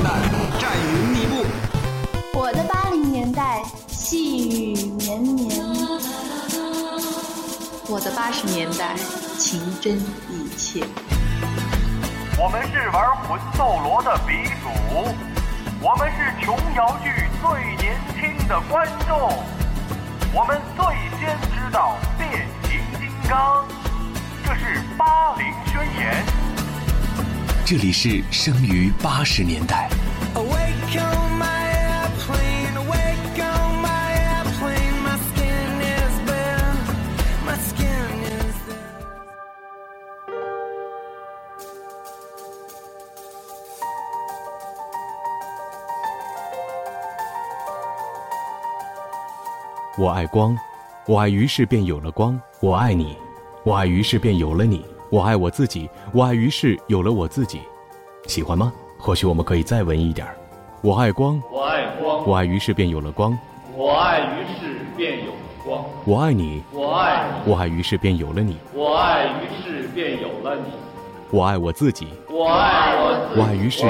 年代战云密布，我的八零年代细雨绵绵，我的八十年代情真意切。我们是玩魂斗罗的鼻祖，我们是琼瑶剧最年轻的观众，我们最先知道变形金刚，这是八零宣言。这里是生于八十年代。我爱光，我爱于是便有了光。我爱你，我爱于是便有了你。我爱我自己，我爱于是有了我自己。喜欢吗？或许我们可以再文艺一点。我爱光，我爱光，我爱于是便有了光。我爱于是便有了光。我爱你，我爱你，我爱于是便有了你。我爱于是便有了你。我爱我自己，我爱我，我爱于是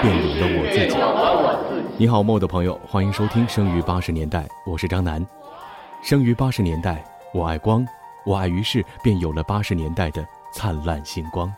便有了我自己。你好，梦的朋友，欢迎收听《生于八十年代》，我是张楠。生于八十年代，我爱光，我爱于是便有了八十年代的灿烂星光。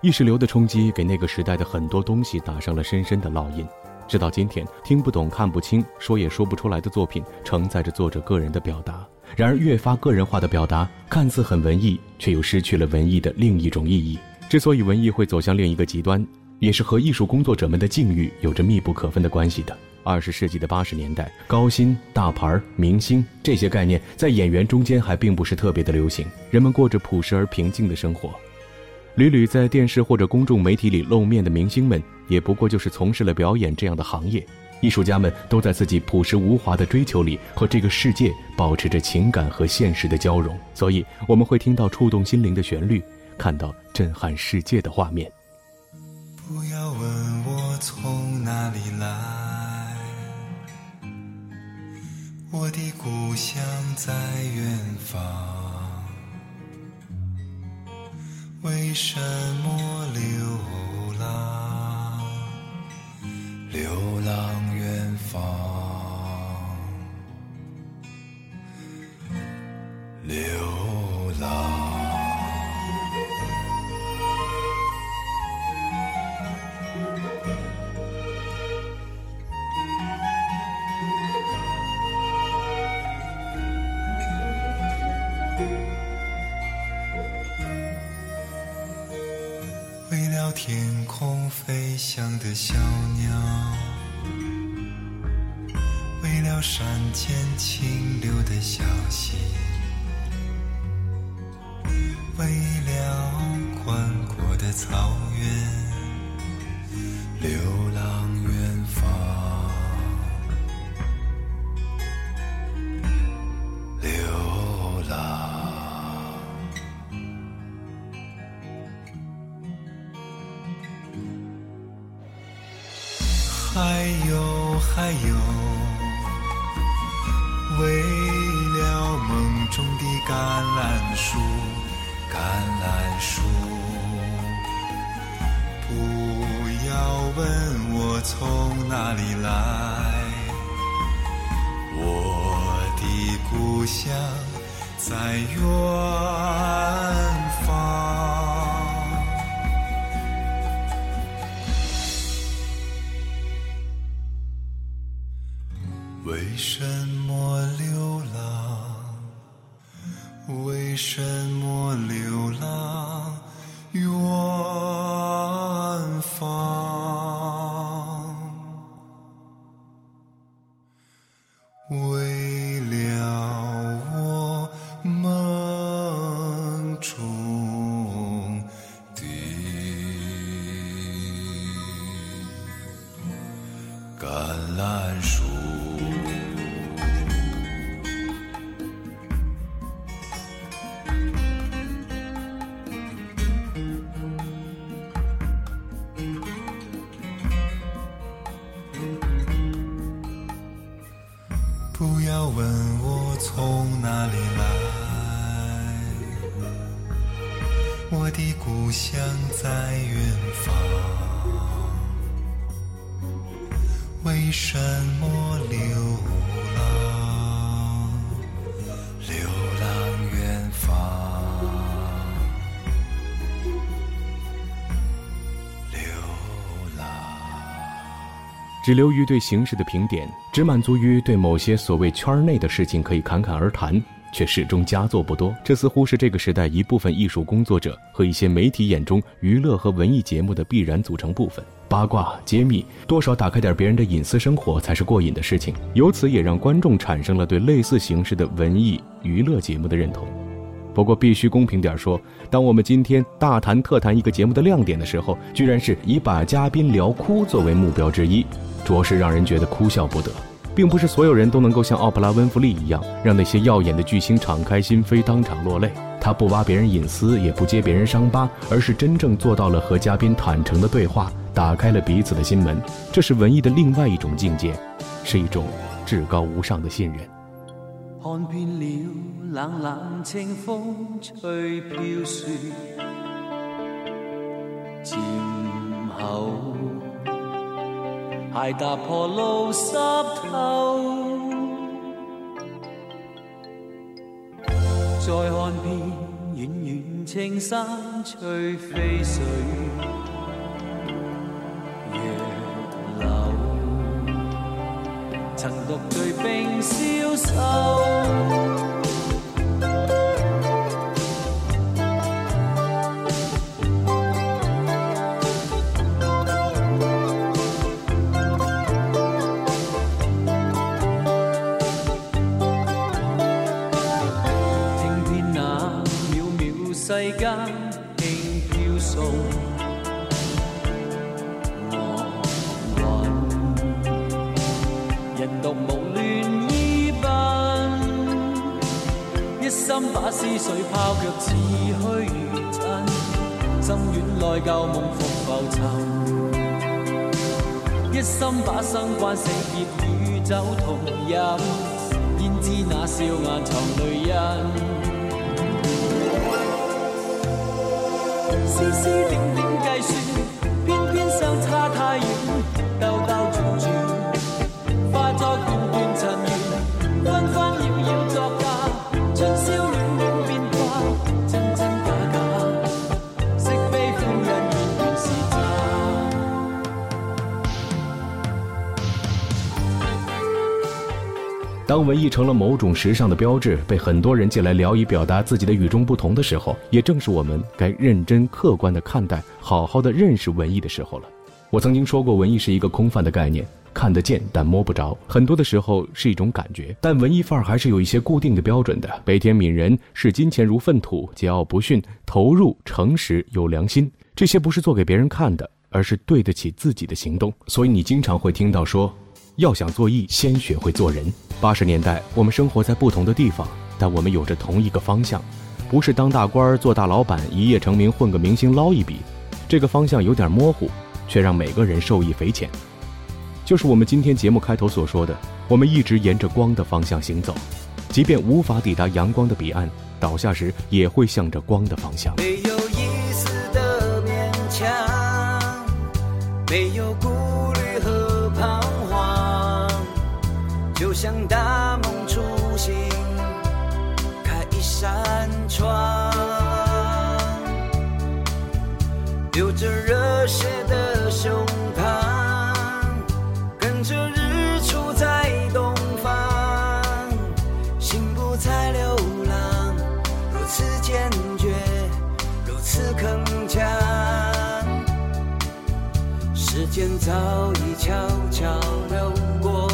意识流的冲击给那个时代的很多东西打上了深深的烙印，直到今天，听不懂、看不清、说也说不出来的作品，承载着作者个人的表达。然而，越发个人化的表达，看似很文艺，却又失去了文艺的另一种意义。之所以文艺会走向另一个极端，也是和艺术工作者们的境遇有着密不可分的关系的。二十世纪的八十年代，高薪、大牌、明星这些概念在演员中间还并不是特别的流行，人们过着朴实而平静的生活。屡屡在电视或者公众媒体里露面的明星们，也不过就是从事了表演这样的行业。艺术家们都在自己朴实无华的追求里，和这个世界保持着情感和现实的交融。所以，我们会听到触动心灵的旋律，看到震撼世界的画面。不要问我从哪里来。我的故乡在远方，为什么流浪？流浪天空飞翔的小鸟，为了山间清流的小溪，为还有还有，为了梦中的橄榄树，橄榄树，不要问我从哪里来，我的故乡在远方。为什么流浪？为什么流浪不要问我从哪里来。我的故乡在远方为什么流浪？只流于对形式的评点，只满足于对某些所谓圈内的事情可以侃侃而谈。却始终佳作不多，这似乎是这个时代一部分艺术工作者和一些媒体眼中娱乐和文艺节目的必然组成部分。八卦揭秘，多少打开点别人的隐私生活才是过瘾的事情，由此也让观众产生了对类似形式的文艺娱乐节目的认同。不过必须公平点说，当我们今天大谈特谈一个节目的亮点的时候，居然是以把嘉宾聊哭作为目标之一，着实让人觉得哭笑不得。并不是所有人都能够像奥普拉·温弗利一样，让那些耀眼的巨星敞开心扉，当场落泪。他不挖别人隐私，也不揭别人伤疤，而是真正做到了和嘉宾坦诚的对话，打开了彼此的心门。这是文艺的另外一种境界，是一种至高无上的信任。看遍了冷冷清风吹飘雪，渐后。鞋踏破路湿透，再看遍远远青山翠飞水，曾独醉冰消瘦。听遍那渺渺世间轻飘送心把思绪抛却似虚如真，心院内旧梦复浮沉，一心把生关死劫与酒同饮，焉知那笑颜藏泪印？丝丝点点计算，偏偏相差太远，当文艺成了某种时尚的标志，被很多人借来聊以表达自己的与众不同的时候，也正是我们该认真客观的看待、好好的认识文艺的时候了。我曾经说过，文艺是一个空泛的概念，看得见但摸不着，很多的时候是一种感觉。但文艺范儿还是有一些固定的标准的：悲天悯人，视金钱如粪土，桀骜不驯，投入诚实有良心。这些不是做给别人看的，而是对得起自己的行动。所以你经常会听到说。要想做艺，先学会做人。八十年代，我们生活在不同的地方，但我们有着同一个方向，不是当大官、做大老板、一夜成名、混个明星捞一笔。这个方向有点模糊，却让每个人受益匪浅。就是我们今天节目开头所说的，我们一直沿着光的方向行走，即便无法抵达阳光的彼岸，倒下时也会向着光的方向。没有一丝的勉强，没有顾虑和彷。就像大梦初醒，开一扇窗，流着热血的胸膛，跟着日出在东方，心不再流浪，如此坚决，如此铿锵，时间早已悄悄流过。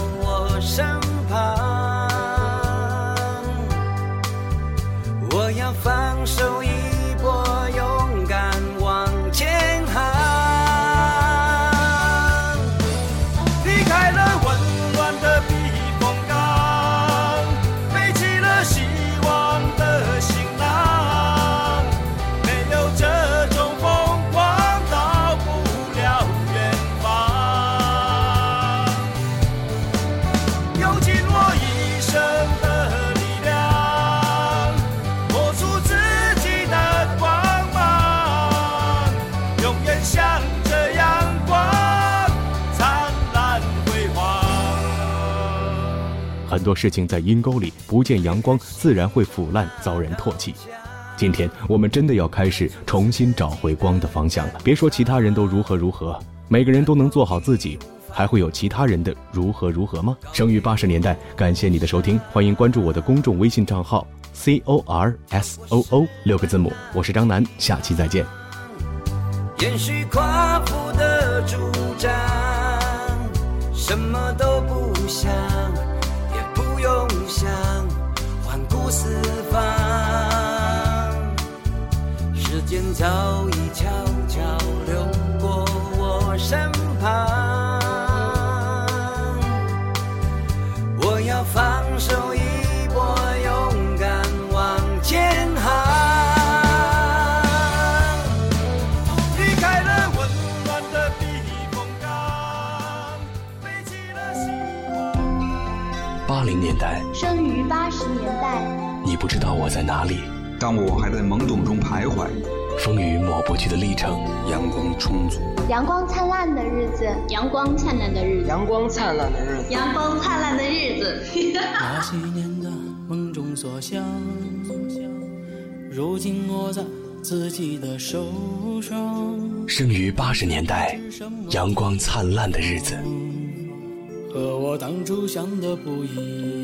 多事情在阴沟里不见阳光，自然会腐烂，遭人唾弃。今天我们真的要开始重新找回光的方向了。别说其他人都如何如何，每个人都能做好自己，还会有其他人的如何如何吗？生于八十年代，感谢你的收听，欢迎关注我的公众微信账号 c o r s o o 六个字母，我是张楠，下期再见。延续夸父的主张，什么都不想，早已悄悄流过我身旁，我要放手一搏，勇敢往前行。离开了温暖的避风港，背起了希八零年代，生于八十年代，你不知道我在哪里。当我还在懵懂中徘徊，风雨抹不去的历程，阳光充足，阳光灿烂的日子，阳光灿烂的日子，阳光灿烂的日子，阳光灿烂的日子。那些年的梦中所想，如今握在自己的手上。生于八十年代，阳光灿烂的日子。和我当初想的不一样。